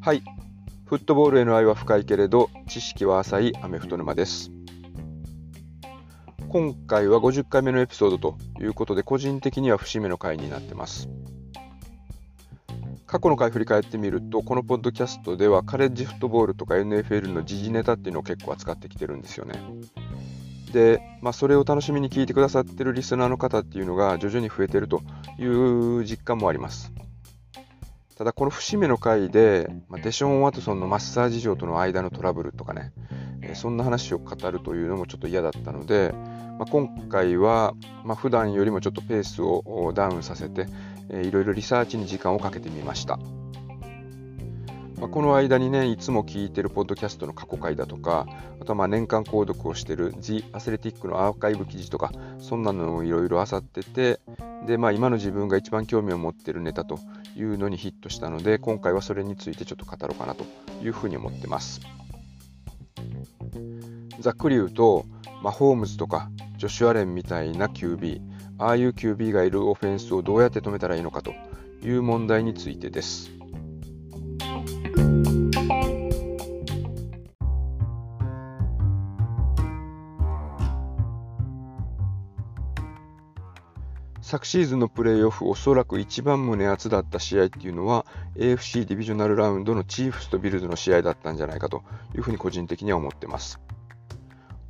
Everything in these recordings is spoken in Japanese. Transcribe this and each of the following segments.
はい。フットボールへの愛は深いけれど、知識は浅いアメフト沼です。今回は50回目のエピソードということで、個人的には節目の回になってます。過去の回振り返ってみると、このポッドキャストではカレッジフットボールとか NFL の時事ネタっていうのを結構扱ってきてるんですよね。で、まあ、それを楽しみに聞いてくださってるリスナーの方っていうのが徐々に増えてるという実感もあります。ただこの節目の回で、まあ、デショーン・ワトソンのマッサージ嬢との間のトラブルとかね、え、そんな話を語るというのもちょっと嫌だったので、まあ、今回は、まあ、普段よりもちょっとペースをダウンさせて、えー、いろいろリサーチに時間をかけてみました。まあ、この間にね、いつも聞いてるポッドキャストの過去回だとか、あとはまあ年間購読をしてる The Athletic のアーカイブ記事とか、そんなのをいろいろ漁ってて、で、まあ今の自分が一番興味を持ってるネタというのにヒットしたので、今回はそれについてちょっと語ろうかなというふうに思ってます。ざっくり言うと、まあ、ホームズとかジョシュアレンみたいな QB、ああいう QB がいるオフェンスをどうやって止めたらいいのかという問題についてです。昨シーズンのプレーオフ、おそらく一番胸熱だった試合っていうのは、AFC ディビジョナルラウンドのチーフスとビルズの試合だったんじゃないかというふうに個人的には思ってます。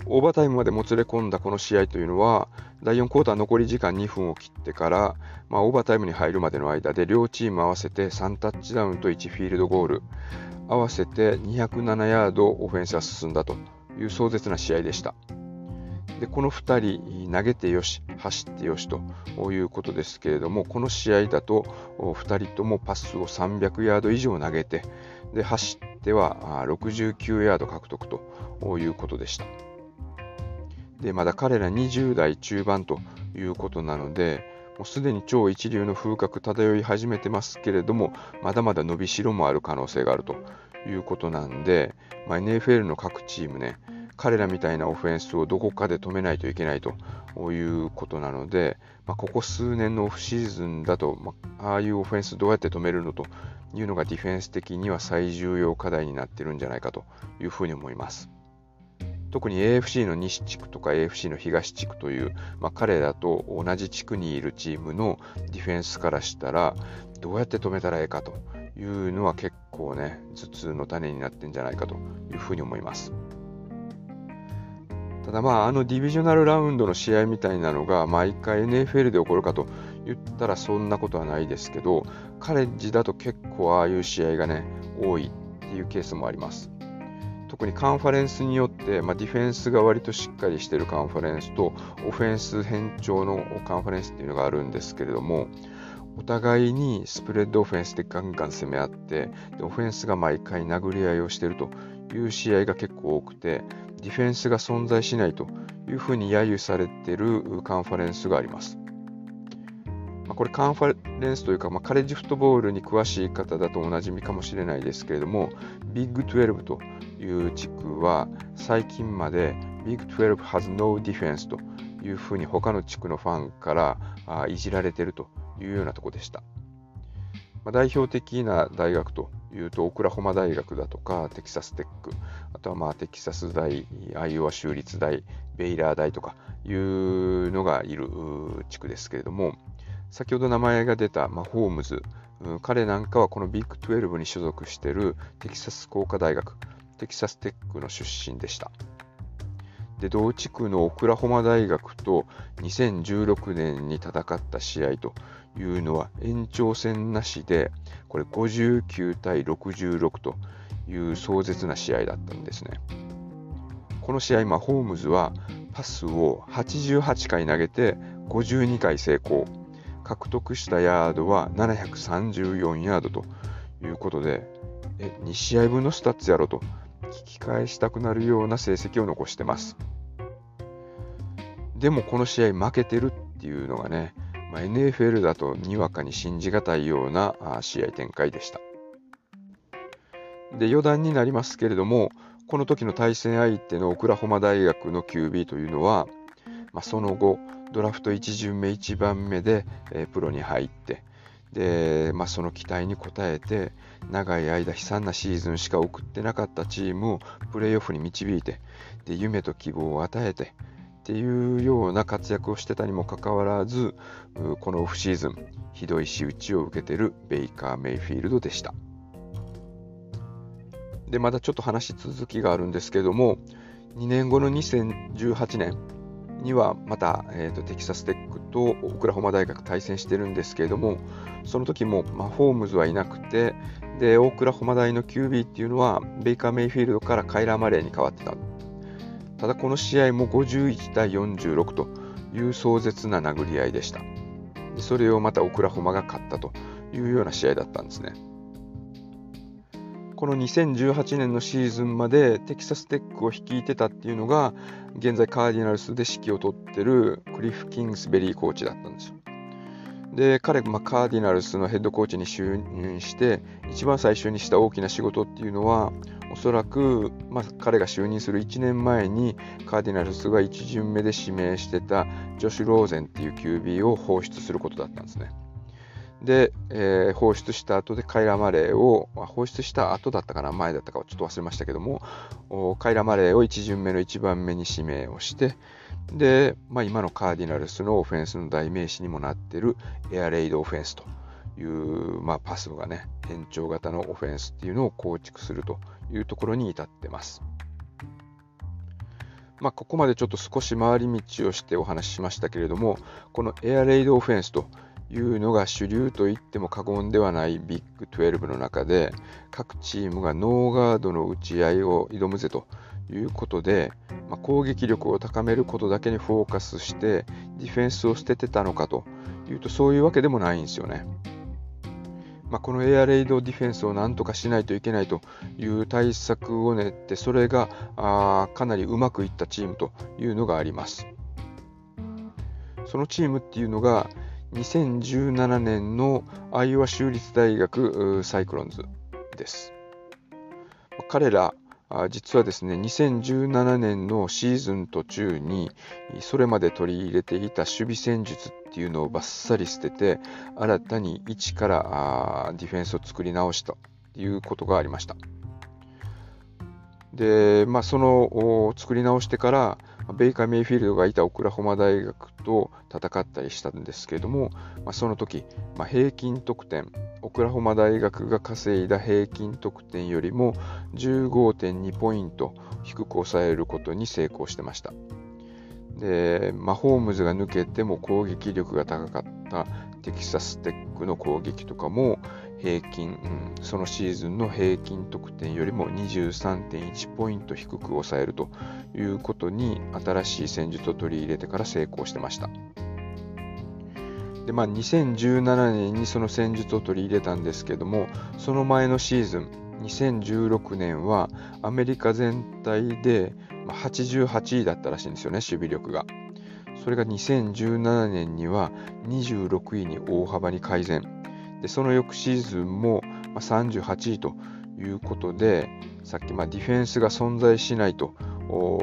オーバータイムまでもつれ込んだこの試合というのは、第4クォーター残り時間2分を切ってから、まあ、オーバータイムに入るまでの間で両チーム合わせて3タッチダウンと1フィールドゴール、合わせて207ヤードオフェンスが進んだという壮絶な試合でした。でこの2人、投げてよし、走ってよしということですけれども、この試合だと2人ともパスを300ヤード以上投げて、で走っては69ヤード獲得ということでした。でまだ彼ら20代中盤ということなので、もうすでに超一流の風格漂い始めてますけれども、まだまだ伸びしろもある可能性があるということなんで、まあ、NFL の各チームね、彼らみたいなオフェンスをどこかで止めないといけないということなので、まあ、ここ数年のオフシーズンだと、まあ、ああいうオフェンスどうやって止めるのというのがディフェンス的には最重要課題になってるんじゃないかというふうに思います。特に AFC の西地区とか AFC の東地区という、まあ、彼らと同じ地区にいるチームのディフェンスからしたらどうやって止めたらええかというのは結構ね頭痛の種になってんじゃないかというふうに思います。ただまあ、あのディビジョナルラウンドの試合みたいなのが毎回 NFL で起こるかと言ったらそんなことはないですけど、カレッジだと結構ああいう試合がね、多いっていうケースもあります。特にカンファレンスによって、まあ、ディフェンスが割としっかりしているカンファレンスとオフェンス変調のカンファレンスっていうのがあるんですけれども、お互いにスプレッドオフェンスでガンガン攻め合って、でオフェンスが毎回殴り合いをしているという試合が結構多くて、ディフェンスが存在しないというふうに揶揄されているカンファレンスがあります。まあ、これカンファレンスというか、まあ、カレッジフットボールに詳しい方だとおなじみかもしれないですけれども、ビッグ12という地区は最近までビッグ12 has no defense というふうに他の地区のファンからあいじられているというようなところでした。まあ、代表的な大学というと、オクラホマ大学だとか、テキサステック、あとはまあテキサス大、アイオワ州立大、ベイラー大とかいうのがいる地区ですけれども、先ほど名前が出た、ま、ホームズ、彼なんかはこのビッグ12に所属しているテキサス工科大学、テキサステックの出身でした。で同地区のオクラホマ大学と2016年に戦った試合というのは延長戦なしで、これ59対66という壮絶な試合だったんですね。この試合、まあ、ホームズはパスを88回投げて52回成功。獲得したヤードは734ヤードということで、え2試合分のスタッツやろと聞き返したくなるような成績を残してます。でもこの試合負けてるっていうのがね、まあ、NFL だとにわかに信じがたいような試合展開でした。で余談になりますけれども、この時の対戦相手のオクラホマ大学の QB というのは、まあ、その後、ドラフト1巡目1番目で、えー、プロに入ってで、まあ、その期待に応えて長い間悲惨なシーズンしか送ってなかったチームをプレーオフに導いてで夢と希望を与えてっていうような活躍をしてたにもかかわらずこのオフシーズンひどい仕打ちを受けてるベイカー・メイフィールドでした。でまだちょっと話続きがあるんですけども2年後の2018年にはまた、えーと、テキサステックとオクラホマ大学対戦してるんですけれどもその時も、まあ、ホームズはいなくてでオクラホマ大の QB っていうのはベイカー・メイフィールドからカイラー・マレーに変わってた。ただこの試合も51対46という壮絶な殴り合いでしたそれをまたオクラホマが勝ったというような試合だったんですねこの2018年のシーズンまでテキサステックを率いてたっていうのが現在カーディナルスで指揮を執ってるクリフ・キングスベリーコーチだったんですよ。で彼、まあ、カーディナルスのヘッドコーチに就任して一番最初にした大きな仕事っていうのはおそらく、まあ、彼が就任する1年前にカーディナルスが1巡目で指名してたジョシュ・ローゼンっていう QB を放出することだったんですね。で、えー、放出した後でカイラ・マレーをま、放出した後だったかな、前だったかちょっと忘れましたけども、カイラ・マレーを1巡目の1番目に指名をして、で、まあ、今のカーディナルスのオフェンスの代名詞にもなっているエアレイドオフェンスという、まあ、パスがね、変調型のオフェンスっていうのを構築するというところに至ってます。まあ、ここまでちょっと少し回り道をしてお話ししましたけれども、このエアレイドオフェンスというのが主流と言っても過言ではないビッグ12の中で各チームがノーガードの打ち合いを挑むぜということで、まあ、攻撃力を高めることだけにフォーカスしてディフェンスを捨ててたのかというとそういうわけでもないんですよね。まあ、このエアレイドディフェンスをなんとかしないといけないという対策を練ってそれがあかなりうまくいったチームというのがあります。そのチームっていうのが2017年のアイオワ州立大学サイクロンズです。彼ら、実はですね、2017年のシーズン途中に、それまで取り入れていた守備戦術っていうのをバッサリ捨てて、新たに一からディフェンスを作り直したということがありました。で、まあ、その作り直してから、ベイカー・メイフィールドがいたオクラホマ大学と戦ったりしたんですけれども、まあ、その時、まあ、平均得点、オクラホマ大学が稼いだ平均得点よりも15.2ポイント低く抑えることに成功してました。で、マホームズが抜けても攻撃力が高かったテキサステックの攻撃とかも平均、うん、そのシーズンの平均得点よりも23.1ポイント低く抑えるということに新しい戦術を取り入れてから成功してました。でまあ、2017年にその戦術を取り入れたんですけどもその前のシーズン2016年はアメリカ全体で88位だったらしいんですよね守備力が。それが2017年には26位に大幅に改善。でその翌シーズンも38位ということでさっきまディフェンスが存在しないと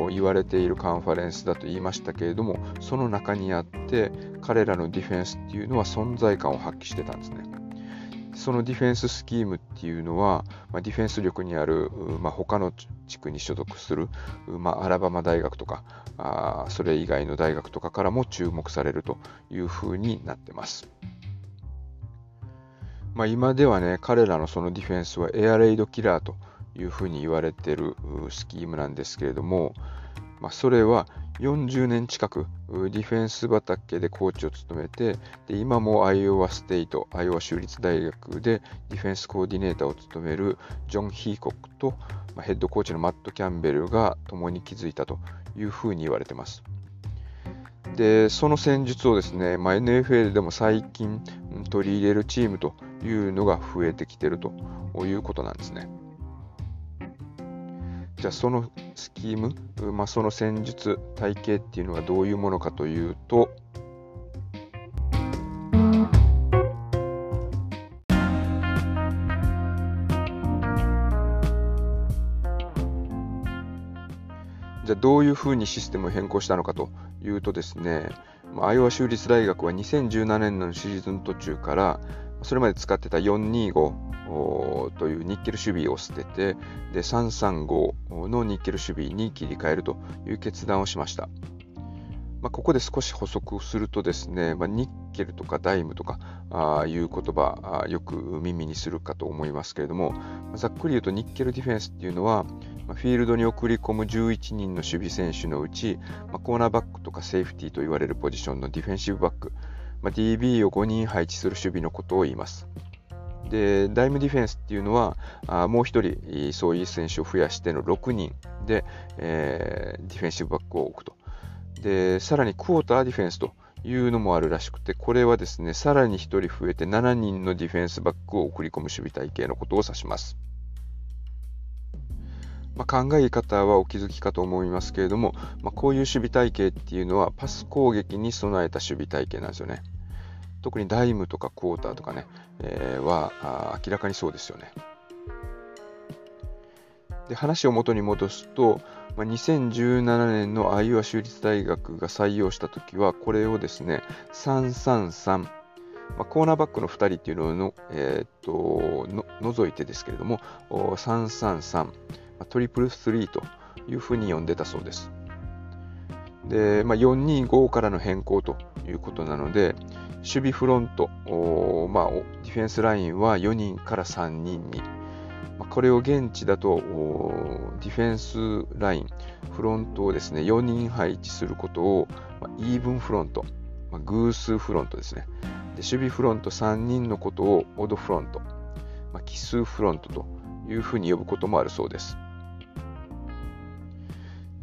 言われているカンファレンスだと言いましたけれどもその中にあって彼らのディフェンスっていうのは存在感を発揮してたんですね。そのディフェンススキームっていうのは、まあ、ディフェンス力にある、まあ、他の地区に所属する、まあ、アラバマ大学とかあそれ以外の大学とかからも注目されるというふうになってます。まあ、今ではね、彼らのそのディフェンスはエアレイドキラーというふうに言われてるスキームなんですけれども、まあ、それは40年近くディフェンス畑でコーチを務めてで今もアイオワステイト、アイオワ州立大学でディフェンスコーディネーターを務めるジョン・ヒーコックと、まあ、ヘッドコーチのマット・キャンベルが共に築いたというふうに言われてます。でその戦術をですね、まあ、NFL でも最近取り入れるチームというのが増えてきてるということなんですね。じゃあそのスキーム、まあ、その戦術、体系っていうのがどういうものかというと、じゃあどういうふうにシステムを変更したのかというとですね、アイオワ州立大学は2017年のシーズン途中からそれまで使ってた425というニッケル守備を捨ててで335のニッケル守備に切り替えるという決断をしました。まあ、ここで少し補足するとですね、まあ、ニッケルとかダイムとかあいう言葉よく耳にするかと思いますけれども、ざっくり言うとニッケルディフェンスっていうのは、ま、フィールドに送り込む11人の守備選手のうち、まあ、コーナーバックとかセーフティーと言われるポジションのディフェンシブバック、まあ、DB を5人配置する守備のことを言います。で、ダイムディフェンスっていうのは、あもう1人、そういう選手を増やしての6人で、えー、ディフェンシブバックを置くと。で、さらにクォーターディフェンスというのもあるらしくて、これはですね、さらに1人増えて7人のディフェンスバックを送り込む守備体系のことを指します。まあ、考え方はお気づきかと思いますけれども、まあ、こういう守備体系っていうのはパス攻撃に備えた守備体系なんですよね。特にダイムとかクォーターとかね、えー、は明らかにそうですよね。で話を元に戻すと、まあ、2017年のアイオワ州立大学が採用したときは、これをですね、333、まあ、コーナーバックの2人っていうのをの、えー、っとの除いてですけれども、333、ま、トリプル3というふうに呼んでたそうです。で、まあ、425からの変更ということなので、守備フロント、まあ、ディフェンスラインは4人から3人に、これを現地だとディフェンスライン、フロントをですね、4人配置することを、まあ、イーブンフロント、まあ、偶数フロントですね。で守備フロント3人のことをオドフロント、まあ、奇数フロントというふうに呼ぶこともあるそうです。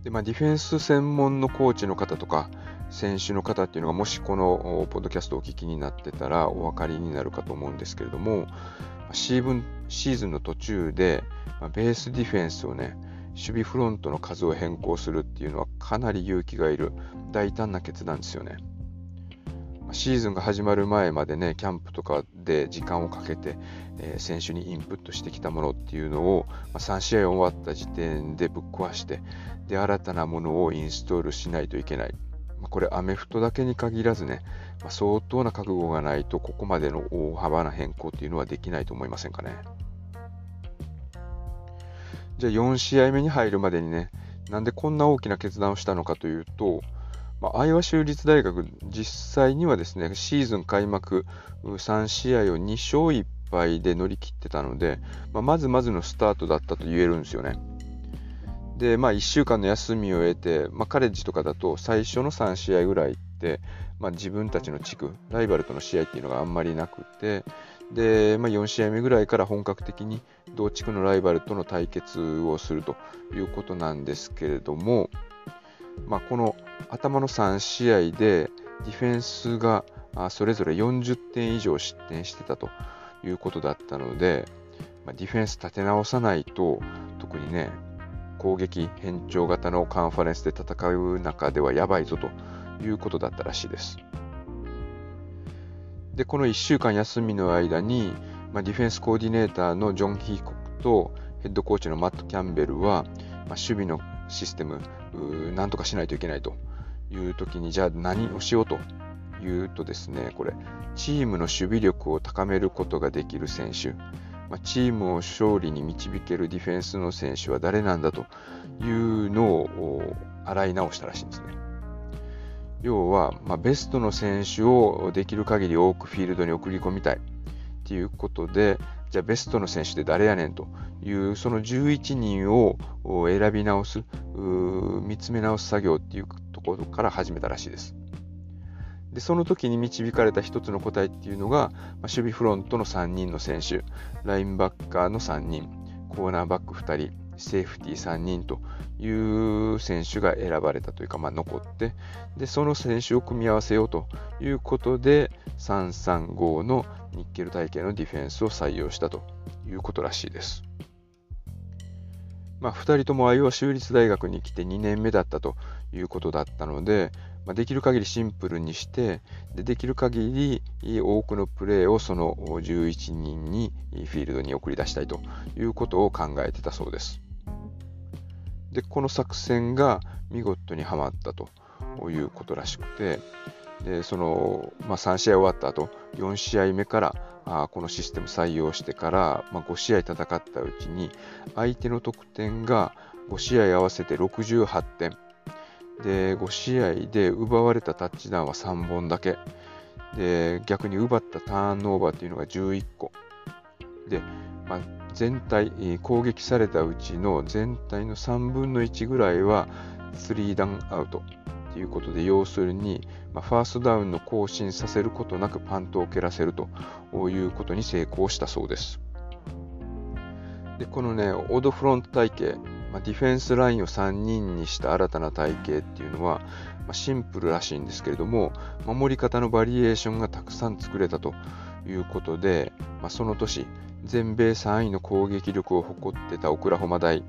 でまあ、ディフェンス専門のコーチの方とか、選手の方っていうのがもしこのポッドキャストをお聞きになってたらお分かりになるかと思うんですけれども、シーズンの途中で、まベースディフェンスをね、守備フロントの数を変更するっていうのはかなり勇気がいる大胆な決断ですよね。シーズンが始まる前までね、キャンプとかで時間をかけて、えー、選手にインプットしてきたものっていうのを、まあ、3試合終わった時点でぶっ壊して、で、新たなものをインストールしないといけない。まあ、これ、アメフトだけに限らずね、まあ、相当な覚悟がないと、ここまでの大幅な変更っていうのはできないと思いませんかね。じゃあ4試合目に入るまでにね、なんでこんな大きな決断をしたのかというと、まあ、アイワ州立大学、実際にはですね、シーズン開幕3試合を2勝1敗で乗り切ってたので、まあ、まずまずのスタートだったと言えるんですよね。で、まあ、1週間の休みを得て、まあ、カレッジとかだと最初の3試合ぐらいって、まあ、自分たちの地区、ライバルとの試合っていうのがあんまりなくて、で、まあ、4試合目ぐらいから本格的に同地区のライバルとの対決をするということなんですけれども、まあ、この頭の3試合でディフェンスがそれぞれ40点以上失点してたということだったので、まあ、ディフェンス立て直さないと特にね攻撃変調型のカンファレンスで戦う中ではやばいぞということだったらしいです。で、この1週間休みの間に、まあ、ディフェンスコーディネーターのジョン・ヒーコックとヘッドコーチのマット・キャンベルは、まあ、守備のシステム、なんとかしないといけないという時に、じゃあ何をしようというとですね、これ、チームの守備力を高めることができる選手、まあ、チームを勝利に導けるディフェンスの選手は誰なんだというのを洗い直したらしいんですね。要は、まあ、ベストの選手をできる限り多くフィールドに送り込みたいっていうことで、じゃあベストの選手って誰やねんという、その11人を選び直す、見つめ直す作業っていうところから始めたらしいです。でその時に導かれた一つの答えっていうのが、まあ、守備フロントの3人の選手、ラインバッカーの3人、コーナーバック2人、セーフティー3人という選手が選ばれたというか、まあ、残ってで、その選手を組み合わせようということで、335のニッケル体系のディフェンスを採用したということらしいです。まあ、2人ともアイオワ州立大学に来て2年目だったということだったので、まあ、できる限りシンプルにしてで、できる限り多くのプレーをその11人にフィールドに送り出したいということを考えてたそうです。で、この作戦が見事にはまったということらしくて、でその、まあ、3試合終わった後4試合目からあこのシステム採用してから、まあ、5試合戦ったうちに相手の得点が5試合合わせて68点。で5試合で奪われたタッチダウンは3本だけ。で逆に奪ったターンオーバーっていうのが11個。で、まあ、全体攻撃されたうちの全体の3分の1ぐらいは3ダウンアウト。ということで要するに、まあ、ファーストダウンの更新させることなくパントを蹴らせるということに成功したそうです。でこのねオードフロント体系まあ、ディフェンスラインを3人にした新たな体系っていうのは、まあ、シンプルらしいんですけれども、守り方のバリエーションがたくさん作れたということで、まあ、その年、全米3位の攻撃力を誇ってたオクラホマ大、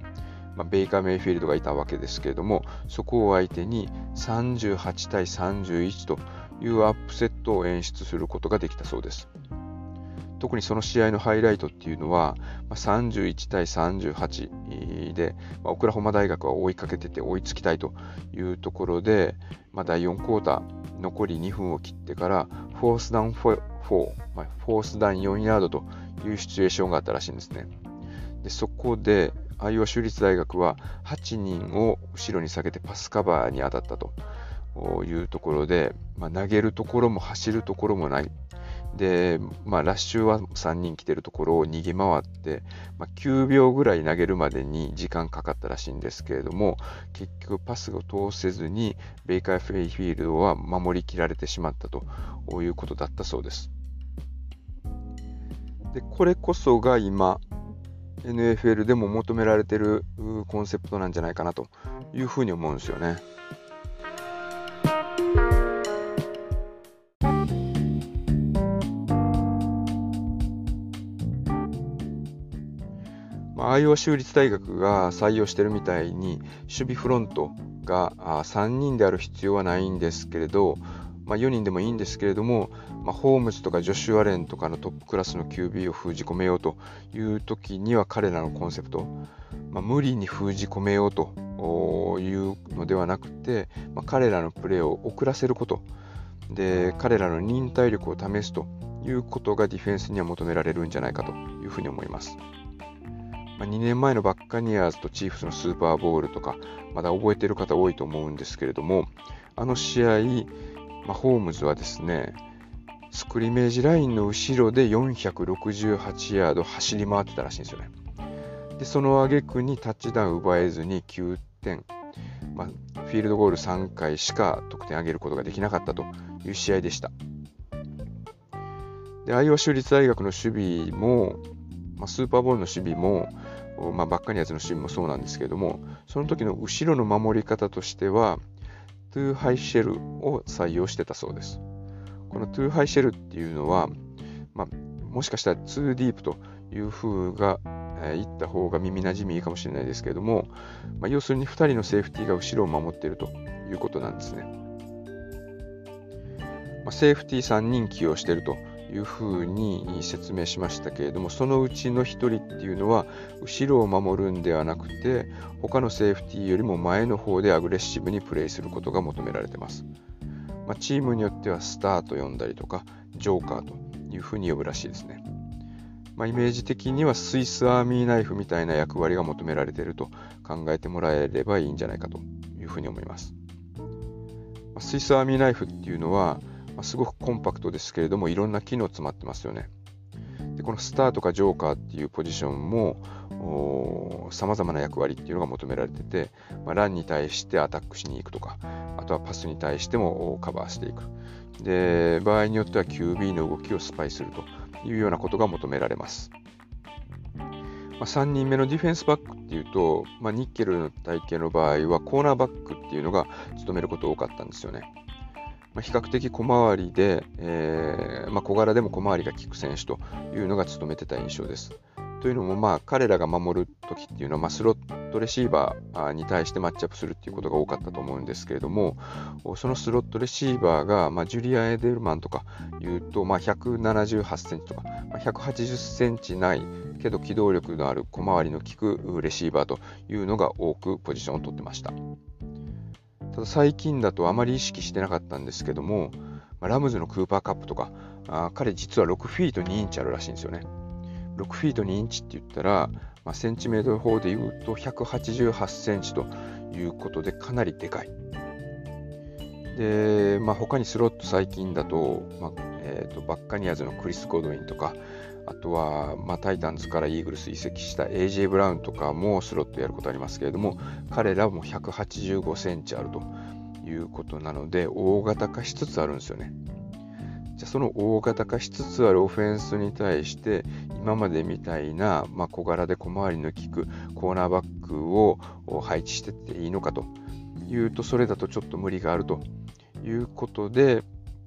まあ、ベイカー・メイフィールドがいたわけですけれども、そこを相手に38対31というアップセットを演出することができたそうです。特にその試合のハイライトっていうのは、まあ、31対38で、まあ、オクラホマ大学は追いかけてて追いつきたいというところで、まあ、第4クォーター残り2分を切ってからフォースダウン4、まあ、フォースダウン4ヤードというシチュエーションがあったらしいんですね。でそこで、アイオワ州立大学は8人を後ろに下げてパスカバーに当たったというところで、まあ、投げるところも走るところもない。で、まあ、ラッシュは3人来てるところを逃げ回って、まあ、9秒ぐらい投げるまでに時間かかったらしいんですけれども、結局パスを通せずに、ベイカーフェイフィールドは守りきられてしまったということだったそうです。で、これこそが今、NFL でも求められてるコンセプトなんじゃないかなというふうに思うんですよね。アイオワ州立大学が採用してるみたいに、守備フロントが3人である必要はないんですけれど、まあ、4人でもいいんですけれども、まあ、ホームズとかジョシュアレンとかのトップクラスの QB を封じ込めようという時には彼らのコンセプト、まあ、無理に封じ込めようというのではなくて、ま、彼らのプレーを遅らせることで彼らの忍耐力を試すということがディフェンスには求められるんじゃないかというふうに思います。ま、2年前のバッカニアーズとチーフスのスーパーボールとか、まだ覚えてる方多いと思うんですけれども、あの試合、まあ、ホームズはですね、スクリメージラインの後ろで468ヤード走り回ってたらしいんですよね。で、その挙句にタッチダウン奪えずに9点、まあ、フィールドゴール3回しか得点上げることができなかったという試合でした。で、アイオワ州立大学の守備も、まあ、スーパーボールの守備も、まあ、バッカニアズの守備もそうなんですけれども、その時の後ろの守り方としては、 two high shell を採用してたそうです。この two high shell っていうのは、まあ、もしかしたら two deep という風が、えー、言った方が耳なじみいいかもしれないですけれども、まあ、要するに2人のセーフティーが後ろを守っているということなんですね。まあ、セーフティー3人起用しているというふうに説明しましたけれども、そのうちの1人っていうのは、後ろを守るんではなくて、他のセーフティーよりも前の方でアグレッシブにプレイすることが求められてます。まあ、チームによってはスターと呼んだりとか、ジョーカーというふうに呼ぶらしいですね。まあ、イメージ的にはスイスアーミーナイフみたいな役割が求められていると考えてもらえればいいんじゃないかというふうに思います。まスイスアーミーナイフっていうのは、ま、すごくコンパクトですけれども、いろんな機能詰まってますよね。でこのスターとかジョーカーっていうポジションも様々な役割っていうのが求められてて、まあ、ランに対してアタックしに行くとか、あとはパスに対してもカバーしていく。で、場合によっては QB の動きをスパイするというようなことが求められます。まあ、3人目のディフェンスバックっていうと、まあ、ニッケルの体型の場合はコーナーバックっていうのが務めること多かったんですよね。まあ、比較的小回りで、えーまあ、小柄でも小回りが利く選手というのが務めてた印象です。というのも、まあ、彼らが守るときっていうのは、まあ、スロットレシーバーに対してマッチアップするっていうことが多かったと思うんですけれども、そのスロットレシーバーが、まあ、ジュリア・エデルマンとかいうと、まあ、178センチとか、まあ、180センチないけど機動力のある小回りの利くレシーバーというのが多くポジションを取ってました。ただ最近だとあまり意識してなかったんですけども、まあ、ラムズのクーパーカップとか、あ彼実は6フィート2インチあるらしいんですよね。6フィート2インチって言ったら、まあ、センチメートル法で言うと188センチということでかなりでかい。で、まあ、他にスロット最近だと、まあえーと、バッカニアズのクリス・ゴドウィンとか、あとは、まあ、タイタンズからイーグルス移籍した AJ ブラウンとかもスロットやることありますけれども、彼らも185センチあるということなので、大型化しつつあるんですよね。じゃその大型化しつつあるオフェンスに対して、今までみたいな、まあ、小柄で小回りの利くコーナーバックを配置してっていいのかというと、それだとちょっと無理があるということで、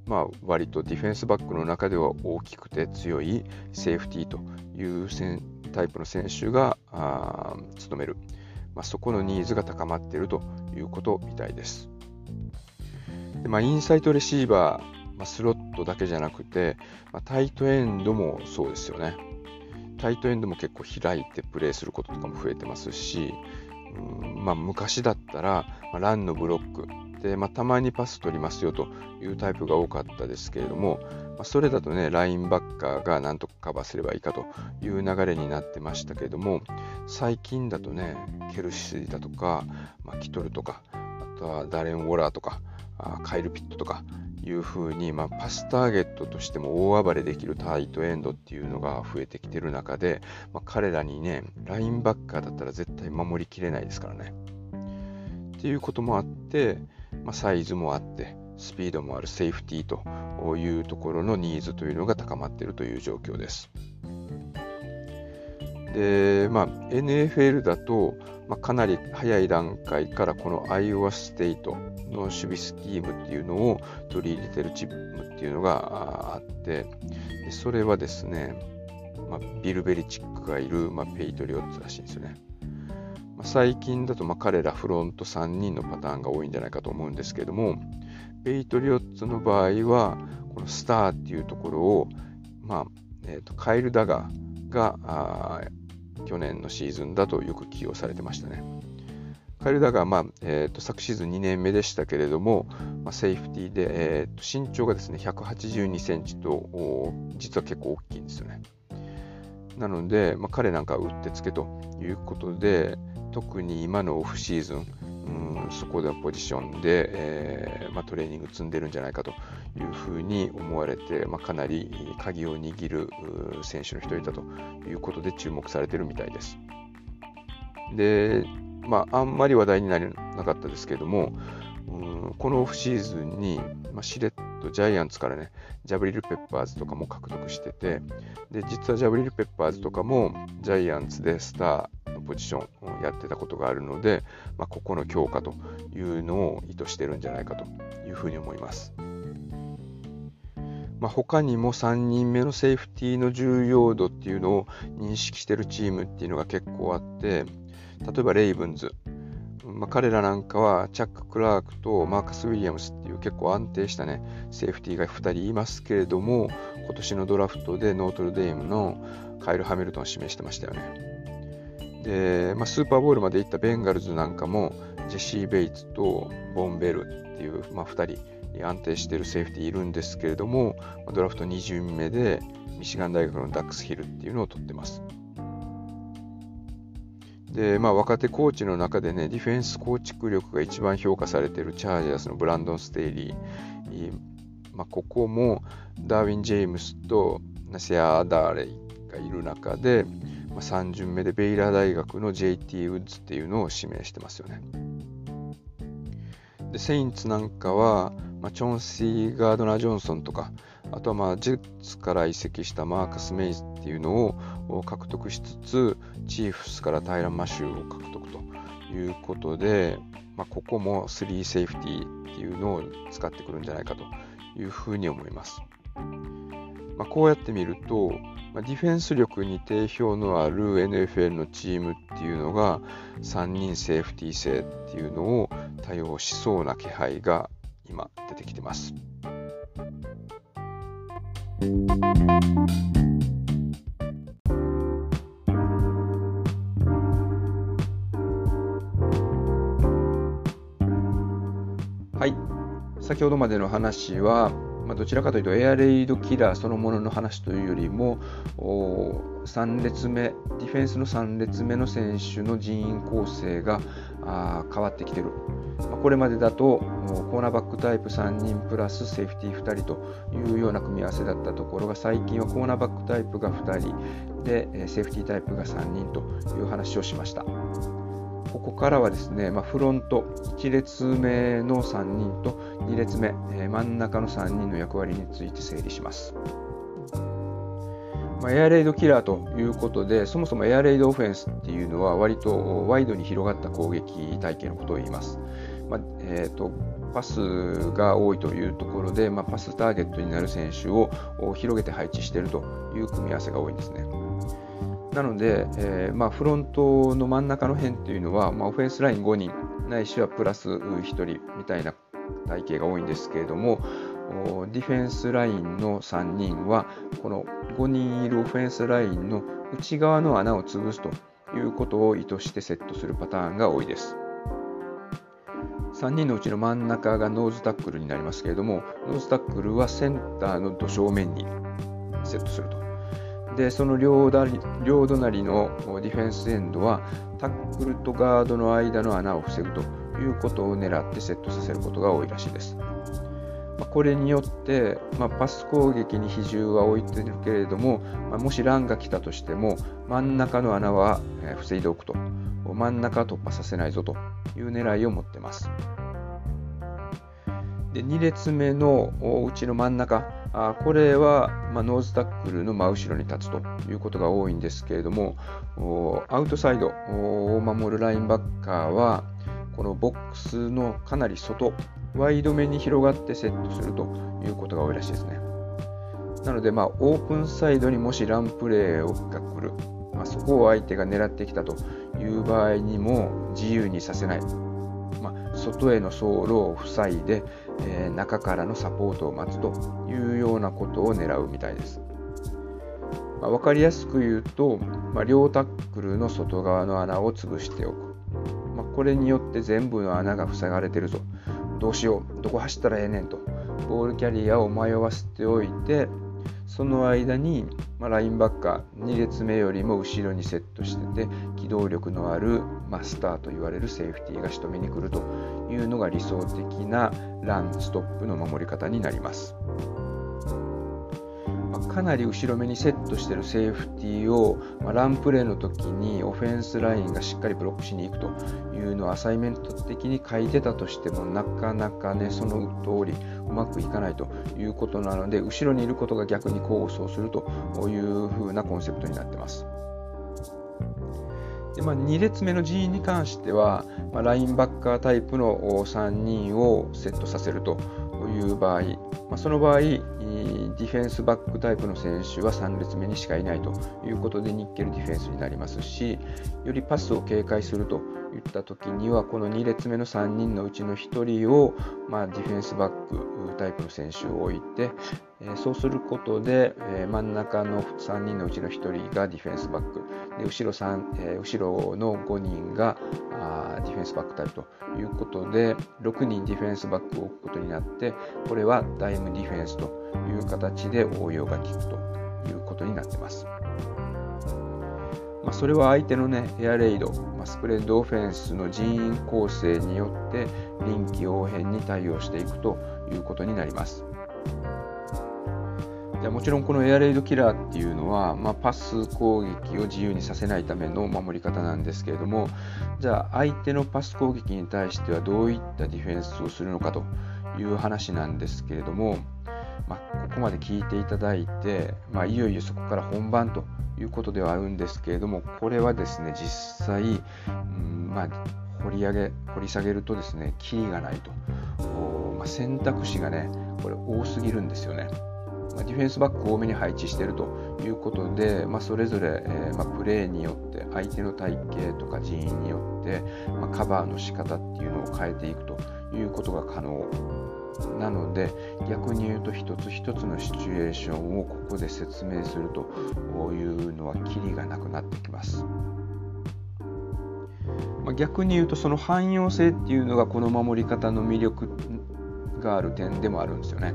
まあ、割とディフェンスバックの中では大きくて強いセーフティーというタイプの選手が務める、まあ、そこのニーズが高まっているということみたいです。でまあ、インサイトレシーバー、まあ、スロットだけじゃなくて、まあ、タイトエンドもそうですよね。タイトエンドも結構開いてプレーすることとかも増えてますし、うんまあ、昔だったら、まあ、ランのブロック、で、まあ、たまにパス取りますよというタイプが多かったですけれども、まあ、それだとね、ラインバッカーがなんとかカバーすればいいかという流れになってましたけれども、最近だとね、ケルシーだとか、まあ、キトルとか、あとはダレン・ウォラーとか、あカイル・ピットとかいうふうに、まあ、パスターゲットとしても大暴れできるタイトエンドっていうのが増えてきてる中で、まあ、彼らにね、ラインバッカーだったら絶対守りきれないですからね。っていうこともあって、まあ、サイズもあって、スピードもあるセーフティーというところのニーズというのが高まっているという状況です。で、まあ、NFL だと、まあ、かなり早い段階からこのアイオワステイトの守備スキームっていうのを取り入れてるチームっていうのがあってでそれはですね、まあ、ビル・ベリチックがいる、まあ、ペイトリオッツらしいんですよね。最近だとま彼らフロント3人のパターンが多いんじゃないかと思うんですけどもペイトリオッツの場合はこのスターっていうところを、まあえー、とカイル・ダガーが去年のシーズンだとよく起用されてましたね。カイル・ダガー、まあえーと、昨シーズン2年目でしたけれども、まあ、セーフティーで、えーと、身長がですね182センチと実は結構大きいんですよね。なので、まあ、彼なんかは打ってつけということで、特に今のオフシーズン、うん、そこでのポジションで、えーまあ、トレーニング積んでるんじゃないかというふうに思われて、まあ、かなり鍵を握る選手の一人だということで注目されてるみたいです。で、まあ、あんまり話題にならなかったですけども、うん、このオフシーズンに、まあ、しれっとジャイアンツからね、ジャブリル・ペッパーズとかも獲得してて、で実はジャブリル・ペッパーズとかもジャイアンツでスターポジションをやってたことがあるので、まあ、ここの強化というのを意図してるんじゃないかというふうに思います。まあ、他にも3人目のセーフティーの重要度っていうのを認識してるチームっていうのが結構あって、例えばレイブンズ、まあ、彼らなんかはチャック・クラークとマーカス・ウィリアムスっていう結構安定したね、セーフティーが2人いますけれども、今年のドラフトでノートルデームのカイル・ハミルトンを指名してましたよね。で、まあ、スーパーボウルまで行ったベンガルズなんかも、ジェシー・ベイツとボン・ベルっていう、まあ、2人安定しているセーフティーいるんですけれども、ドラフト2巡目でミシガン大学のダックスヒルっていうのを取ってます。で、まあ、若手コーチの中でね、ディフェンス構築力が一番評価されているチャージャースのブランドン・ステイリー、まあ、ここもダーウィン・ジェームスとナセア・アダーレイがいる中で、3巡目でベイラー大学の JT ウッズっていうのを指名してますよね。でセインツなんかは、まあ、チョンシー・ガードナー・ジョンソンとか、あとはまあジェッツから移籍したマーカス・メイズっていうのを獲得しつつ、チーフスからタイラン・マシューを獲得ということで、まあ、ここも3セーフティーっていうのを使ってくるんじゃないかというふうに思います。まあ、こうやって見ると、まあ、ディフェンス力に定評のある NFL のチームっていうのが3人セーフティー制っていうのを多用しそうな気配が今出てきてます。はい。先ほどまでの話は、まあ、どちらかというとエアレイドキラーそのものの話というよりも3列目ディフェンスの3列目の選手の人員構成が変わってきている、まあ、これまでだとコーナーバックタイプ3人プラスセーフティー2人というような組み合わせだったところが最近はコーナーバックタイプが2人でセーフティータイプが3人という話をしました。ここからはですね、まあ、フロント1列目の3人と2列目、えー、真ん中の3人の役割について整理します。まあ、エアレイドキラーということで、そもそもエアレイドオフェンスっていうのは割とワイドに広がった攻撃体系のことを言います。まあ、えーと、パスが多いというところで、まあ、パスターゲットになる選手を広げて配置しているという組み合わせが多いんですね。なので、えー、まあ、フロントの真ん中の辺っていうのは、まあ、オフェンスライン5人、ないしはプラス1人みたいな体型が多いんですけれども、ディフェンスラインの3人は、この5人いるオフェンスラインの内側の穴を潰すということを意図してセットするパターンが多いです。3人のうちの真ん中がノーズタックルになりますけれども、ノーズタックルはセンターのど正面にセットすると。でその両両隣のディフェンスエンドはタックルとガードの間の穴を塞ぐということを狙ってセットさせることが多いらしいです。まこれによって、まあ、パス攻撃に比重は置いているけれども、まあ、もしランが来たとしても真ん中の穴は防いでおくと真ん中突破させないぞという狙いを持ってます。で2列目のうちの真ん中あこれは、まあ、ノーズタックルの真後ろに立つということが多いんですけれどもアウトサイドを守るラインバッカーはこのボックスのかなり外ワイド目に広がってセットするということが多いらしいですね。なので、まあ、オープンサイドにもしランプレーが来る、まあ、そこを相手が狙ってきたという場合にも自由にさせない、外への走路を塞いで、えー、中からのサポートを待つというようなことを狙うみたいです。まあ、分かりやすく言うと、まあ、両タックルの外側の穴を潰しておく。まあ、これによって全部の穴が塞がれてるぞ。どうしよう。どこ走ったらええねんと。ボールキャリアを迷わせておいて、その間に、まあ、ラインバッカー2列目よりも後ろにセットしてて機動力のあるマスターと言われるセーフティーが仕留めに来るというのが理想的なランストップの守り方になります。かなり後ろ目にセットしているセーフティーを、まあ、ランプレーの時にオフェンスラインがしっかりブロックしに行くというのをアサイメント的に書いてたとしてもなかなかねその通りうまくいかないということなので後ろにいることが逆に功を奏するという風なコンセプトになってます。でまあ、2列目の人員に関しては、まあ、ラインバッカータイプの3人をセットさせるという場合、まあ、その場合、ディフェンスバックタイプの選手は3列目にしかいないということでニッケルディフェンスになりますし、よりパスを警戒するといった時には、この2列目の3人のうちの1人を、まあ、ディフェンスバックタイプの選手を置いて、えそうすることで、え真ん中の3人のうちの1人がディフェンスバック、で後ろ3、え後ろの5人があディフェンスバックタイプということで、6人ディフェンスバックを置くことになって、これはダイムディフェンスという形で応用が効くということになってます。まあ、それは相手のね、エアレイド、まあ、スプレッドオフェンスの人員構成によって臨機応変に対応していくということになります。でもちろんこのエアレイドキラーっていうのは、まあ、パス攻撃を自由にさせないための守り方なんですけれどもじゃあ相手のパス攻撃に対してはどういったディフェンスをするのかという話なんですけれども、まあ、ここまで聞いていただいて、まあ、いよいよそこから本番ということではあるんですけれどもこれはですね実際、うんまあ、掘り上げ掘り下げるとですねキリがないと、まあ、選択肢がねこれ多すぎるんですよね。まディフェンスバックを多めに配置しているということで、まあ、それぞれ、えー、まあ、プレーによって相手の体型とか人員によって、まあ、カバーの仕方っていうのを変えていくということが可能なので逆に言うと一つ一つのシチュエーションをここで説明するというのはキリがなくなってきます。まあ、逆に言うとその汎用性っていうのがこの守り方の魅力がある点でもあるんですよね。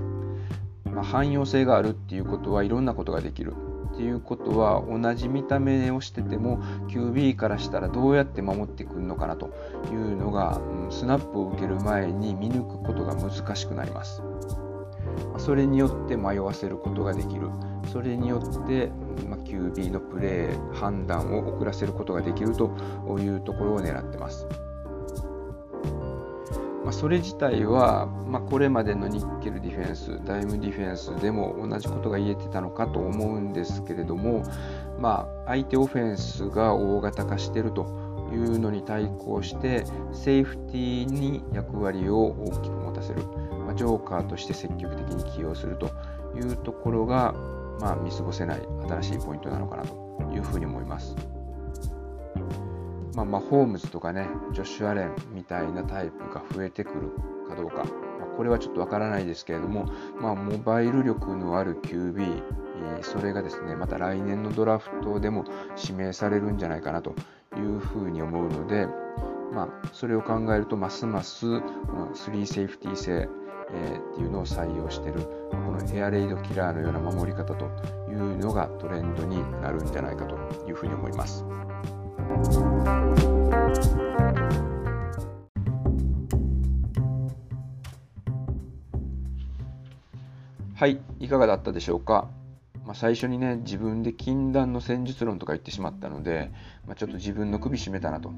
まあ、汎用性があるっていうことはいろんなことができるっていうことは同じ見た目をしてても QB からしたらどうやって守ってくるのかなというのが、うん、スナップを受ける前に見抜くことが難しくなります。それによって迷わせることができる。それによって、まあ、QB のプレー判断を遅らせることができるというところを狙ってます。まあ、それ自体は、まあ、これまでのニッケルディフェンス、ダイムディフェンスでも同じことが言えてたのかと思うんですけれども、まあ、相手オフェンスが大型化してるというのに対抗してセーフティーに役割を大きく持たせる、まあ、ジョーカーとして積極的に起用するというところが、まあ、見過ごせない新しいポイントなのかなというふうに思います。まあ、まあ、ホームズとかね、ジョシュ・アレンみたいなタイプが増えてくるかどうか、まあ、これはちょっとわからないですけれども、まあ、モバイル力のある QB、え、それがですね、また来年のドラフトでも指名されるんじゃないかなというふうに思うので、まあ、それを考えると、ますますこの3セーフティー性、えー、っていうのを採用している、このエアレイドキラーのような守り方というのがトレンドになるんじゃないかというふうに思います。はい、いかがだったでしょうか？まあ、最初にね、自分で禁断の戦術論とか言ってしまったので、まあ、ちょっと自分の首絞めたなと、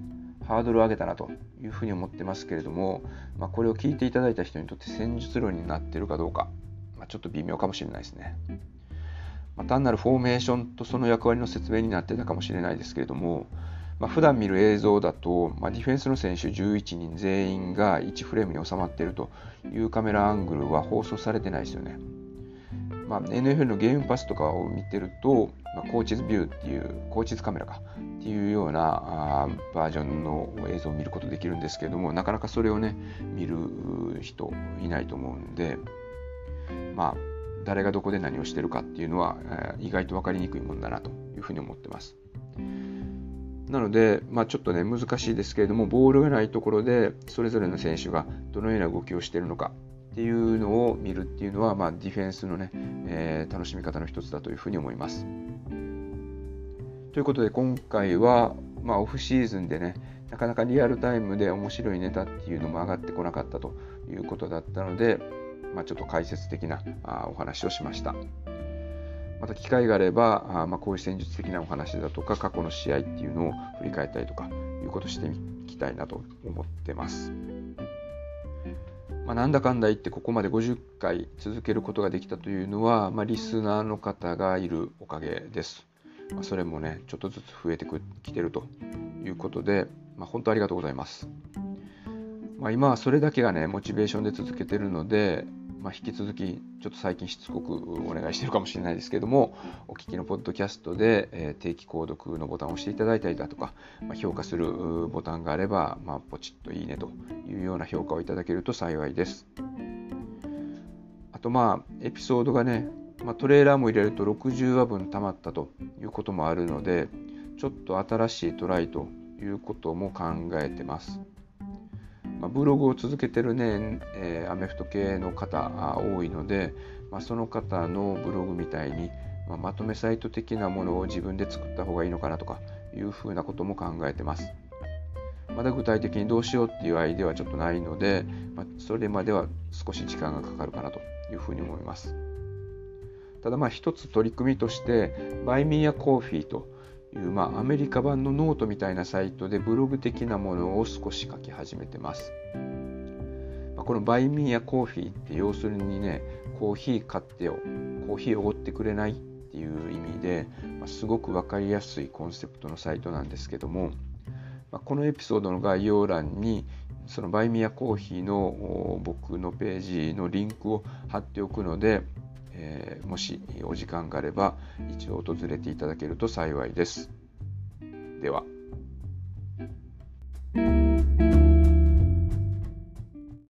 ハードルを上げたなというふうに思ってますけれども、まあ、これを聞いていただいた人にとって戦術論になってるかどうか、ま、ちょっと微妙かもしれないですね。ま、単なるフォーメーションとその役割の説明になってたかもしれないですけれども、まあ、普段見る映像だと、まあ、ディフェンスの選手11人全員が1フレームに収まっているというカメラアングルは放送されてないですよね。まあ、NFL のゲームパスとかを見てると、まあ、コーチズビューっていう、コーチズカメラかっていうようなあバージョンの映像を見ることできるんですけども、なかなかそれをね、見る人いないと思うんで、まあ、誰がどこで何をしてるかっていうのは、えー、意外と分かりにくいもんだなというふうに思ってます。なので、まあ、ちょっとね、難しいですけれども、ボールがないところで、それぞれの選手がどのような動きをしているのかっていうのを見るっていうのは、まあ、ディフェンスのね、えー、楽しみ方の一つだというふうに思います。ということで、今回は、まあ、オフシーズンでね、なかなかリアルタイムで面白いネタっていうのも上がってこなかったということだったので、まあ、ちょっと解説的なお話をしました。また機会があれば、あまあ、こういう戦術的なお話だとか、過去の試合っていうのを振り返ったりとか、いうことしていきたいなと思ってます。まあ、なんだかんだ言ってここまで50回続けることができたというのは、まあ、リスナーの方がいるおかげです。まあ、それもね、ちょっとずつ増えてきてるということで、まあ、本当ありがとうございます。まあ、今はそれだけがね、モチベーションで続けてるので、まあ、引き続き、ちょっと最近しつこくお願いしてるかもしれないですけども、お聞きのポッドキャストで、え、定期購読のボタンを押していただいたりだとか、まあ、評価するボタンがあれば、まあ、ポチッといいねというような評価をいただけると幸いです。あと、まあ、エピソードがね、まあ、トレーラーも入れると60話分溜まったということもあるので、ちょっと新しいトライということも考えてます。まあ、ブログを続けてるね、えー、アメフト系の方多いので、まあ、その方のブログみたいに、まあ、まとめサイト的なものを自分で作った方がいいのかなとかいうふうなことも考えてます。まだ具体的にどうしようっていうアイデアはちょっとないので、まあ、それまでは少し時間がかかるかなというふうに思います。ただまあ一つ取り組みとして、 Buy Me a Coffee という、まあ、アメリカ版のノートみたいなサイトでブログ的なものを少し書き始めてます。まあ、このバイミーやコーヒーって要するにね、コーヒー買ってよ、コーヒーおごってくれないっていう意味で、まあ、すごくわかりやすいコンセプトのサイトなんですけども、まあ、このエピソードの概要欄にそのバイミヤコーヒーの僕のページのリンクを貼っておくので、えー、もしお時間があれば一度訪れていただけると幸いです。では。